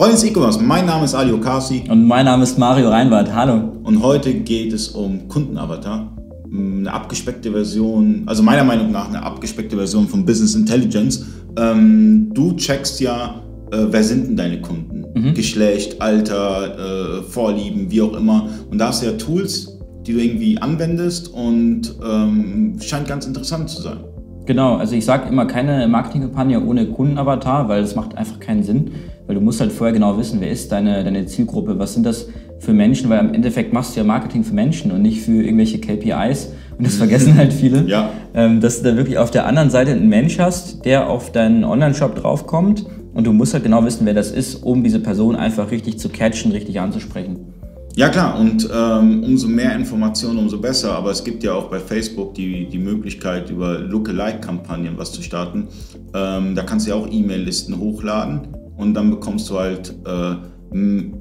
Freunde des E-Commerce, mein Name ist Ali Okasi. Und mein Name ist Mario Reinwart. Hallo. Und heute geht es um Kundenavatar. Eine abgespeckte Version, also meiner Meinung nach eine abgespeckte Version von Business Intelligence. Ähm, du checkst ja, äh, wer sind denn deine Kunden? Mhm. Geschlecht, Alter, äh, Vorlieben, wie auch immer. Und da hast du ja Tools, die du irgendwie anwendest und ähm, scheint ganz interessant zu sein. Genau, also ich sage immer keine Marketingkampagne ohne Kundenavatar, weil das macht einfach keinen Sinn, weil du musst halt vorher genau wissen, wer ist deine, deine Zielgruppe, was sind das für Menschen, weil im Endeffekt machst du ja Marketing für Menschen und nicht für irgendwelche KPIs und das vergessen halt viele, ja. Ähm, dass du da wirklich auf der anderen Seite einen Mensch hast, der auf deinen Online-Shop draufkommt und du musst halt genau wissen, wer das ist, um diese Person einfach richtig zu catchen, richtig anzusprechen. Ja klar, und ähm, umso mehr Informationen, umso besser. Aber es gibt ja auch bei Facebook die, die Möglichkeit, über Lookalike-Kampagnen was zu starten. Ähm, da kannst du ja auch E-Mail-Listen hochladen und dann bekommst du halt, äh,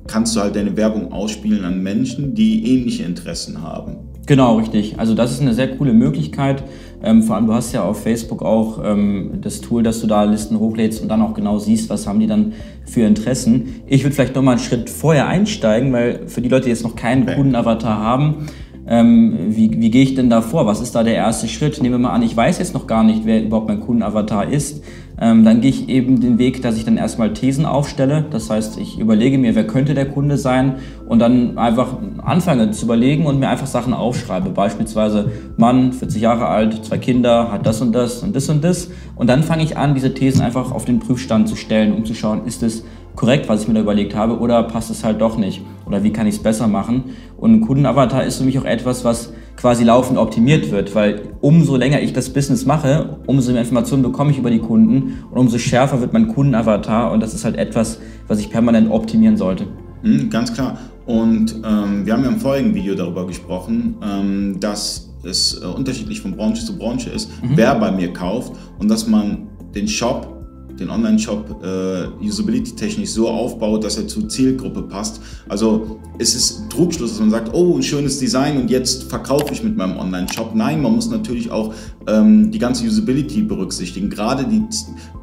kannst du halt deine Werbung ausspielen an Menschen, die ähnliche Interessen haben. Genau, richtig. Also das ist eine sehr coole Möglichkeit. Ähm, vor allem, du hast ja auf Facebook auch ähm, das Tool, dass du da Listen hochlädst und dann auch genau siehst, was haben die dann für Interessen. Ich würde vielleicht nochmal einen Schritt vorher einsteigen, weil für die Leute, die jetzt noch keinen okay. Kundenavatar haben, ähm, wie, wie gehe ich denn da vor? Was ist da der erste Schritt? Nehmen wir mal an, ich weiß jetzt noch gar nicht, wer überhaupt mein Kundenavatar ist. Ähm, dann gehe ich eben den Weg, dass ich dann erstmal Thesen aufstelle. Das heißt, ich überlege mir, wer könnte der Kunde sein und dann einfach anfange zu überlegen und mir einfach Sachen aufschreibe. Beispielsweise Mann, 40 Jahre alt, zwei Kinder, hat das und das und das und das. Und dann fange ich an, diese Thesen einfach auf den Prüfstand zu stellen, um zu schauen, ist es korrekt, was ich mir da überlegt habe, oder passt es halt doch nicht? Oder wie kann ich es besser machen? Und ein Kundenavatar ist für mich auch etwas, was quasi laufend optimiert wird, weil umso länger ich das Business mache, umso mehr Informationen bekomme ich über die Kunden und umso schärfer wird mein Kundenavatar und das ist halt etwas, was ich permanent optimieren sollte. Mhm, ganz klar. Und ähm, wir haben ja im vorigen Video darüber gesprochen, ähm, dass es äh, unterschiedlich von Branche zu Branche ist, mhm. wer bei mir kauft und dass man den Shop den Online-Shop äh, usability-technisch so aufbaut, dass er zur Zielgruppe passt. Also es ist ein Trugschluss, dass man sagt, oh, ein schönes Design und jetzt verkaufe ich mit meinem Online-Shop. Nein, man muss natürlich auch ähm, die ganze Usability berücksichtigen. Gerade die,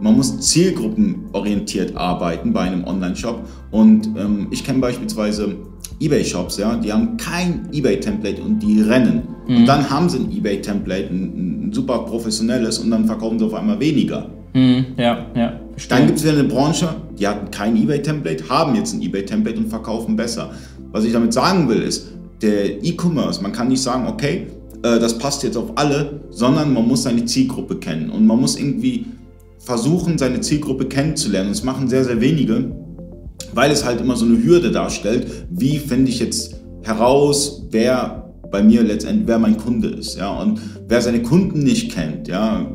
man muss zielgruppenorientiert arbeiten bei einem Online-Shop. Und ähm, ich kenne beispielsweise eBay-Shops, ja, die haben kein eBay-Template und die rennen. Mhm. Und dann haben sie ein eBay-Template, ein, ein super professionelles und dann verkaufen sie auf einmal weniger. Mhm, ja, ja. Dann gibt es wieder eine Branche, die hatten kein eBay-Template, haben jetzt ein eBay-Template und verkaufen besser. Was ich damit sagen will, ist, der E-Commerce, man kann nicht sagen, okay, äh, das passt jetzt auf alle, sondern man muss seine Zielgruppe kennen und man muss irgendwie versuchen, seine Zielgruppe kennenzulernen. Das machen sehr, sehr wenige, weil es halt immer so eine Hürde darstellt. Wie finde ich jetzt heraus, wer bei mir letztendlich, wer mein Kunde ist, ja, und wer seine Kunden nicht kennt, ja,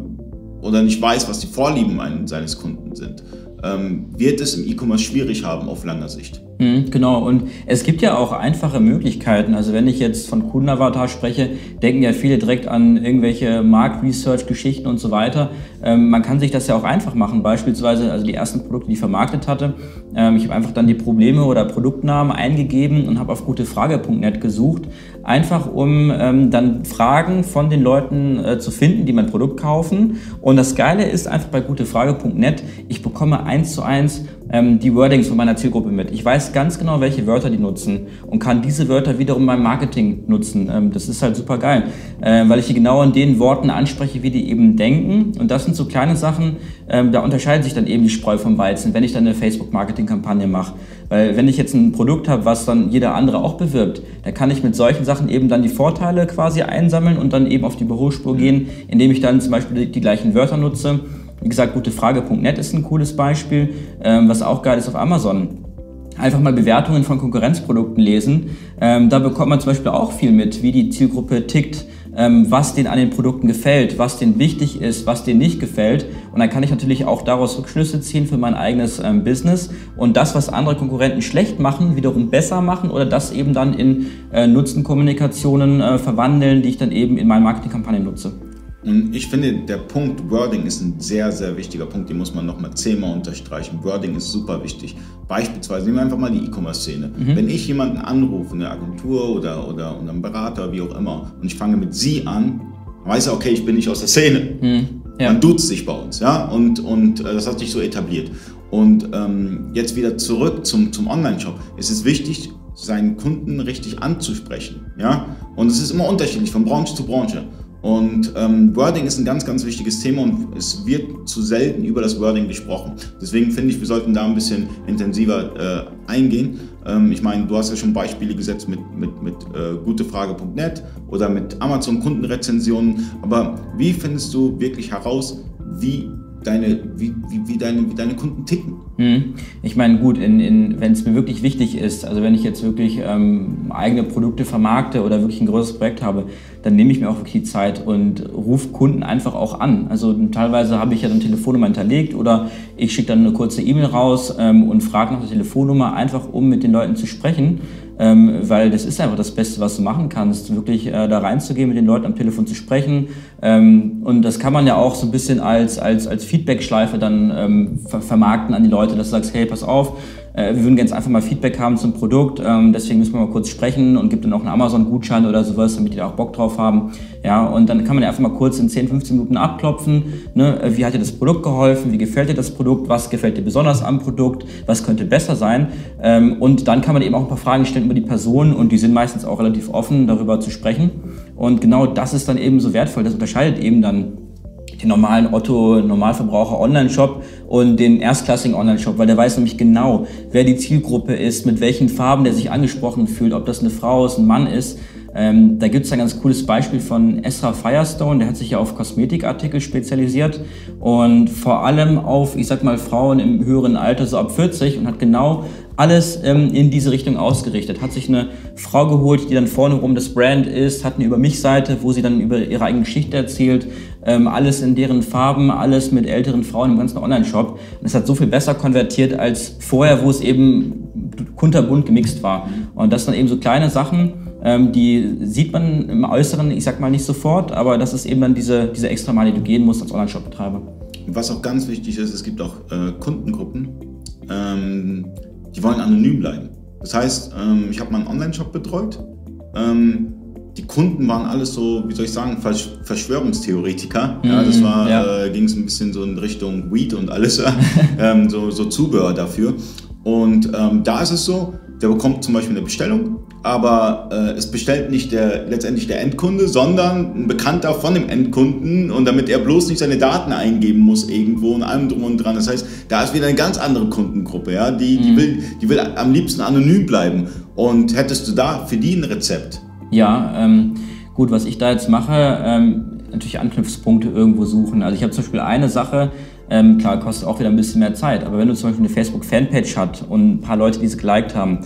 oder nicht weiß, was die Vorlieben seines Kunden sind, ähm, wird es im E-Commerce schwierig haben auf langer Sicht. Mhm, genau, und es gibt ja auch einfache Möglichkeiten. Also wenn ich jetzt von Kundenavatar spreche, denken ja viele direkt an irgendwelche Markt-Research-Geschichten und so weiter. Ähm, man kann sich das ja auch einfach machen. Beispielsweise, also die ersten Produkte, die ich vermarktet hatte, ähm, ich habe einfach dann die Probleme oder Produktnamen eingegeben und habe auf gutefrage.net gesucht, einfach um ähm, dann Fragen von den Leuten äh, zu finden, die mein Produkt kaufen. Und das Geile ist einfach bei gutefrage.net, ich bekomme eins zu eins ähm, die Wordings von meiner Zielgruppe mit. Ich weiß ganz genau, welche Wörter die nutzen und kann diese Wörter wiederum beim Marketing nutzen. Ähm, das ist halt super geil, äh, weil ich die genau in den Worten anspreche, wie die eben denken. Und das sind so kleine Sachen, ähm, da unterscheidet sich dann eben die Spreu vom Weizen, wenn ich dann eine Facebook-Marketing-Kampagne mache. Weil wenn ich jetzt ein Produkt habe, was dann jeder andere auch bewirbt, dann kann ich mit solchen Sachen eben dann die Vorteile quasi einsammeln und dann eben auf die Überholspur gehen, indem ich dann zum Beispiel die, die gleichen Wörter nutze wie gesagt, gutefrage.net ist ein cooles Beispiel, ähm, was auch geil ist auf Amazon. Einfach mal Bewertungen von Konkurrenzprodukten lesen. Ähm, da bekommt man zum Beispiel auch viel mit, wie die Zielgruppe tickt, ähm, was denen an den Produkten gefällt, was denen wichtig ist, was denen nicht gefällt. Und dann kann ich natürlich auch daraus Rückschlüsse ziehen für mein eigenes ähm, Business und das, was andere Konkurrenten schlecht machen, wiederum besser machen oder das eben dann in äh, Nutzenkommunikationen äh, verwandeln, die ich dann eben in meinen Marketingkampagnen nutze. Und ich finde, der Punkt Wording ist ein sehr, sehr wichtiger Punkt, den muss man nochmal zehnmal unterstreichen. Wording ist super wichtig. Beispielsweise, nehmen wir einfach mal die E-Commerce-Szene. Mhm. Wenn ich jemanden anrufe, eine Agentur oder, oder, oder einen Berater, wie auch immer, und ich fange mit Sie an, weiß er, okay, ich bin nicht aus der Szene. Mhm. Ja. Man duzt sich bei uns, ja, und, und äh, das hat sich so etabliert. Und ähm, jetzt wieder zurück zum, zum Online-Shop. Es ist wichtig, seinen Kunden richtig anzusprechen. Ja? Und es ist immer unterschiedlich von Branche zu Branche. Und ähm, Wording ist ein ganz, ganz wichtiges Thema und es wird zu selten über das Wording gesprochen. Deswegen finde ich, wir sollten da ein bisschen intensiver äh, eingehen. Ähm, ich meine, du hast ja schon Beispiele gesetzt mit, mit, mit äh, gutefrage.net oder mit Amazon Kundenrezensionen. Aber wie findest du wirklich heraus, wie deine, wie, wie, deine, wie deine Kunden ticken. Hm. Ich meine, gut, wenn es mir wirklich wichtig ist, also wenn ich jetzt wirklich ähm, eigene Produkte vermarkte oder wirklich ein größeres Projekt habe, dann nehme ich mir auch wirklich die Zeit und rufe Kunden einfach auch an. Also teilweise habe ich ja dann Telefonnummer hinterlegt oder ich schicke dann eine kurze E-Mail raus ähm, und frage nach der Telefonnummer, einfach um mit den Leuten zu sprechen ähm, weil das ist einfach das Beste, was du machen kannst, wirklich äh, da reinzugehen, mit den Leuten am Telefon zu sprechen. Ähm, und das kann man ja auch so ein bisschen als, als, als Feedback-Schleife dann ähm, ver vermarkten an die Leute, dass du sagst, hey, pass auf, äh, wir würden ganz einfach mal Feedback haben zum Produkt, ähm, deswegen müssen wir mal kurz sprechen und gibt dann auch einen Amazon-Gutschein oder sowas, damit die da auch Bock drauf haben. Ja, und dann kann man ja einfach mal kurz in 10, 15 Minuten abklopfen, ne, wie hat dir das Produkt geholfen, wie gefällt dir das Produkt, was gefällt dir besonders am Produkt, was könnte besser sein. Ähm, und dann kann man eben auch ein paar Fragen stellen über die Person und die sind meistens auch relativ offen, darüber zu sprechen. Und genau das ist dann eben so wertvoll, das unterscheidet eben dann den normalen Otto Normalverbraucher Online-Shop und den erstklassigen Online-Shop, weil der weiß nämlich genau, wer die Zielgruppe ist, mit welchen Farben der sich angesprochen fühlt, ob das eine Frau ist, ein Mann ist. Ähm, da gibt es ein ganz cooles Beispiel von Ezra Firestone, der hat sich ja auf Kosmetikartikel spezialisiert und vor allem auf, ich sag mal, Frauen im höheren Alter, so ab 40 und hat genau alles ähm, in diese Richtung ausgerichtet. Hat sich eine Frau geholt, die dann vorne rum das Brand ist, hat eine Über mich-Seite, wo sie dann über ihre eigene Geschichte erzählt. Ähm, alles in deren Farben, alles mit älteren Frauen im ganzen Online-Shop. Und es hat so viel besser konvertiert als vorher, wo es eben kunterbunt gemixt war. Und das sind eben so kleine Sachen, ähm, die sieht man im Äußeren, ich sag mal nicht sofort, aber das ist eben dann diese, diese extra Mal, die du gehen musst als Online-Shop-Betreiber. Was auch ganz wichtig ist, es gibt auch äh, Kundengruppen, ähm, die wollen anonym bleiben. Das heißt, ähm, ich habe meinen Online-Shop betreut. Ähm, die Kunden waren alles so, wie soll ich sagen, Verschwörungstheoretiker. Mhm, ja, das war, ja. äh, ging es ein bisschen so in Richtung Weed und alles, ähm, so, so Zubehör dafür. Und ähm, da ist es so, der bekommt zum Beispiel eine Bestellung, aber äh, es bestellt nicht der, letztendlich der Endkunde, sondern ein Bekannter von dem Endkunden und damit er bloß nicht seine Daten eingeben muss irgendwo und allem drum und dran. Das heißt, da ist wieder eine ganz andere Kundengruppe, ja? die, die, mhm. will, die will am liebsten anonym bleiben. Und hättest du da für die ein Rezept? Ja, ähm, gut, was ich da jetzt mache, ähm, natürlich Anknüpfungspunkte irgendwo suchen. Also ich habe zum Beispiel eine Sache, ähm, klar, kostet auch wieder ein bisschen mehr Zeit, aber wenn du zum Beispiel eine Facebook-Fanpage hast und ein paar Leute, die es geliked haben,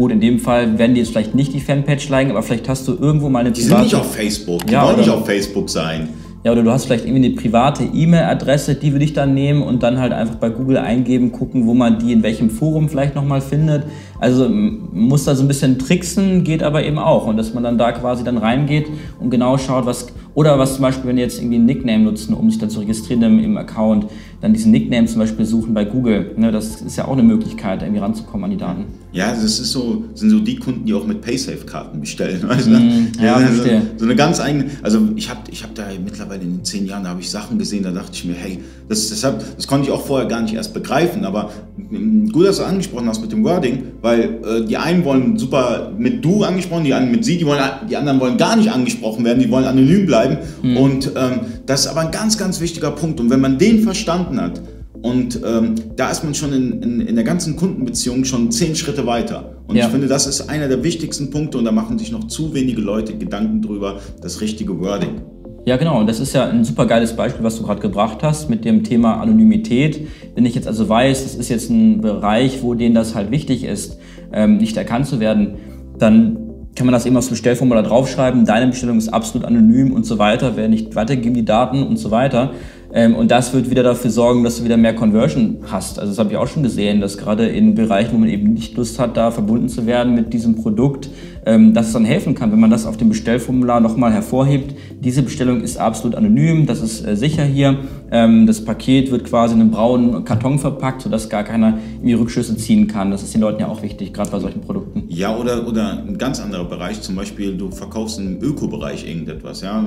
Gut, in dem Fall werden die jetzt vielleicht nicht die Fanpage liken, aber vielleicht hast du irgendwo mal eine Die sind nicht auf Facebook, die ja, wollen nicht auf Facebook sein. Ja, oder du hast vielleicht irgendwie eine private E-Mail-Adresse, die würde ich dann nehmen und dann halt einfach bei Google eingeben, gucken, wo man die in welchem Forum vielleicht nochmal findet. Also muss da so ein bisschen tricksen, geht aber eben auch. Und dass man dann da quasi dann reingeht und genau schaut, was, oder was zum Beispiel, wenn die jetzt irgendwie einen Nickname nutzen, um sich dann zu registrieren im, im Account, dann diesen Nickname zum Beispiel suchen bei Google. Ne, das ist ja auch eine Möglichkeit, irgendwie ranzukommen an die Daten. Ja, das ist so, sind so die Kunden, die auch mit Paysafe-Karten bestellen. Weißt du? mm, ja, ja so, so, eine ganz eigene, also ich habe ich hab da mittlerweile in den zehn Jahren, da habe ich Sachen gesehen, da dachte ich mir, hey, das, das, hab, das konnte ich auch vorher gar nicht erst begreifen, aber mm, gut, dass du angesprochen hast mit dem Wording, weil äh, die einen wollen super mit du angesprochen, die anderen mit sie, die, wollen, die anderen wollen gar nicht angesprochen werden, die wollen anonym bleiben mm. und ähm, das ist aber ein ganz, ganz wichtiger Punkt und wenn man den verstanden hat, und ähm, da ist man schon in, in, in, der ganzen Kundenbeziehung schon zehn Schritte weiter. Und ja. ich finde, das ist einer der wichtigsten Punkte und da machen sich noch zu wenige Leute Gedanken drüber, das richtige Wording. Ja, genau. Und das ist ja ein super geiles Beispiel, was du gerade gebracht hast mit dem Thema Anonymität. Wenn ich jetzt also weiß, das ist jetzt ein Bereich, wo denen das halt wichtig ist, ähm, nicht erkannt zu werden, dann kann man das eben aufs Bestellformular draufschreiben. Deine Bestellung ist absolut anonym und so weiter. Wer nicht weitergeben die Daten und so weiter. Ähm, und das wird wieder dafür sorgen, dass du wieder mehr Conversion hast. Also das habe ich auch schon gesehen, dass gerade in Bereichen, wo man eben nicht Lust hat, da verbunden zu werden mit diesem Produkt, ähm, dass es dann helfen kann, wenn man das auf dem Bestellformular nochmal hervorhebt. Diese Bestellung ist absolut anonym, das ist äh, sicher hier. Ähm, das Paket wird quasi in einem braunen Karton verpackt, sodass gar keiner irgendwie Rückschlüsse ziehen kann. Das ist den Leuten ja auch wichtig, gerade bei solchen Produkten. Ja, oder, oder ein ganz anderer Bereich, zum Beispiel du verkaufst im Ökobereich irgendetwas, ja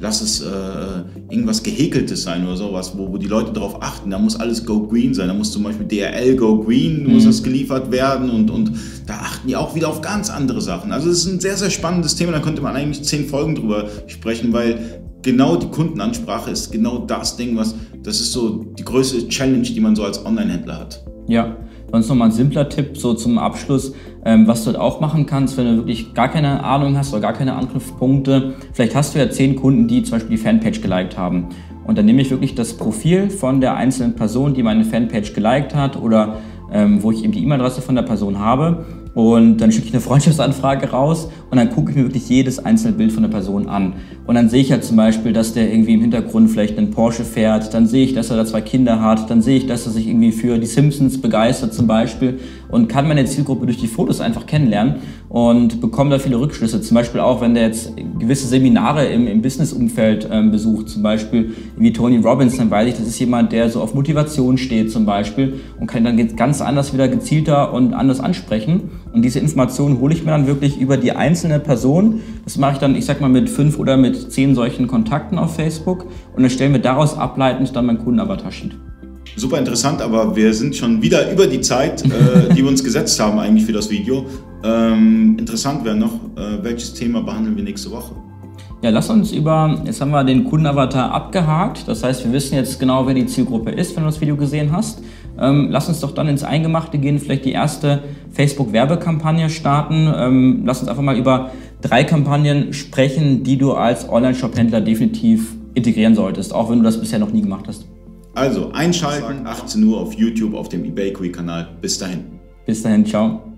lass es äh, irgendwas Gehäkeltes sein oder sowas, wo, wo die Leute darauf achten. Da muss alles Go Green sein. Da muss zum Beispiel DRL Go Green, mhm. muss das geliefert werden und, und da achten die auch wieder auf ganz andere Sachen. Also es ist ein sehr, sehr spannendes Thema. Da könnte man eigentlich zehn Folgen drüber sprechen, weil genau die Kundenansprache ist genau das Ding, was das ist so die größte Challenge, die man so als Online-Händler hat. Ja, sonst nochmal ein simpler Tipp so zum Abschluss, ähm, was du halt auch machen kannst, wenn du wirklich gar keine Ahnung hast oder gar keine Angriffspunkte. Vielleicht hast du ja zehn Kunden, die zum Beispiel die Fanpage geliked haben. Und dann nehme ich wirklich das Profil von der einzelnen Person, die meine Fanpage geliked hat oder ähm, wo ich eben die E-Mail-Adresse von der Person habe und dann schicke ich eine Freundschaftsanfrage raus und dann gucke ich mir wirklich jedes einzelne Bild von der Person an. Und dann sehe ich ja zum Beispiel, dass der irgendwie im Hintergrund vielleicht einen Porsche fährt. Dann sehe ich, dass er da zwei Kinder hat. Dann sehe ich, dass er sich irgendwie für die Simpsons begeistert zum Beispiel. Und kann meine Zielgruppe durch die Fotos einfach kennenlernen und bekomme da viele Rückschlüsse. Zum Beispiel auch, wenn der jetzt gewisse Seminare im, im Business-Umfeld ähm, besucht, zum Beispiel wie Tony Robbins, dann weiß ich, das ist jemand, der so auf Motivation steht zum Beispiel und kann dann ganz anders wieder gezielter und anders ansprechen. Und diese Informationen hole ich mir dann wirklich über die einzelne Person. Das mache ich dann, ich sag mal, mit fünf oder mit zehn solchen Kontakten auf Facebook und dann stellen wir daraus ableitend dann mein Kundenavatar-Sheet. Super interessant, aber wir sind schon wieder über die Zeit, äh, die wir uns gesetzt haben eigentlich für das Video. Ähm, interessant wäre noch, äh, welches Thema behandeln wir nächste Woche? Ja, lass uns über, jetzt haben wir den Kundenavatar abgehakt. Das heißt, wir wissen jetzt genau, wer die Zielgruppe ist, wenn du das Video gesehen hast. Ähm, lass uns doch dann ins Eingemachte gehen, vielleicht die erste Facebook-Werbekampagne starten. Ähm, lass uns einfach mal über drei Kampagnen sprechen, die du als Online-Shop-Händler definitiv integrieren solltest, auch wenn du das bisher noch nie gemacht hast. Also einschalten, 18 Uhr auf YouTube auf dem eBakery-Kanal. Bis dahin. Bis dahin, ciao.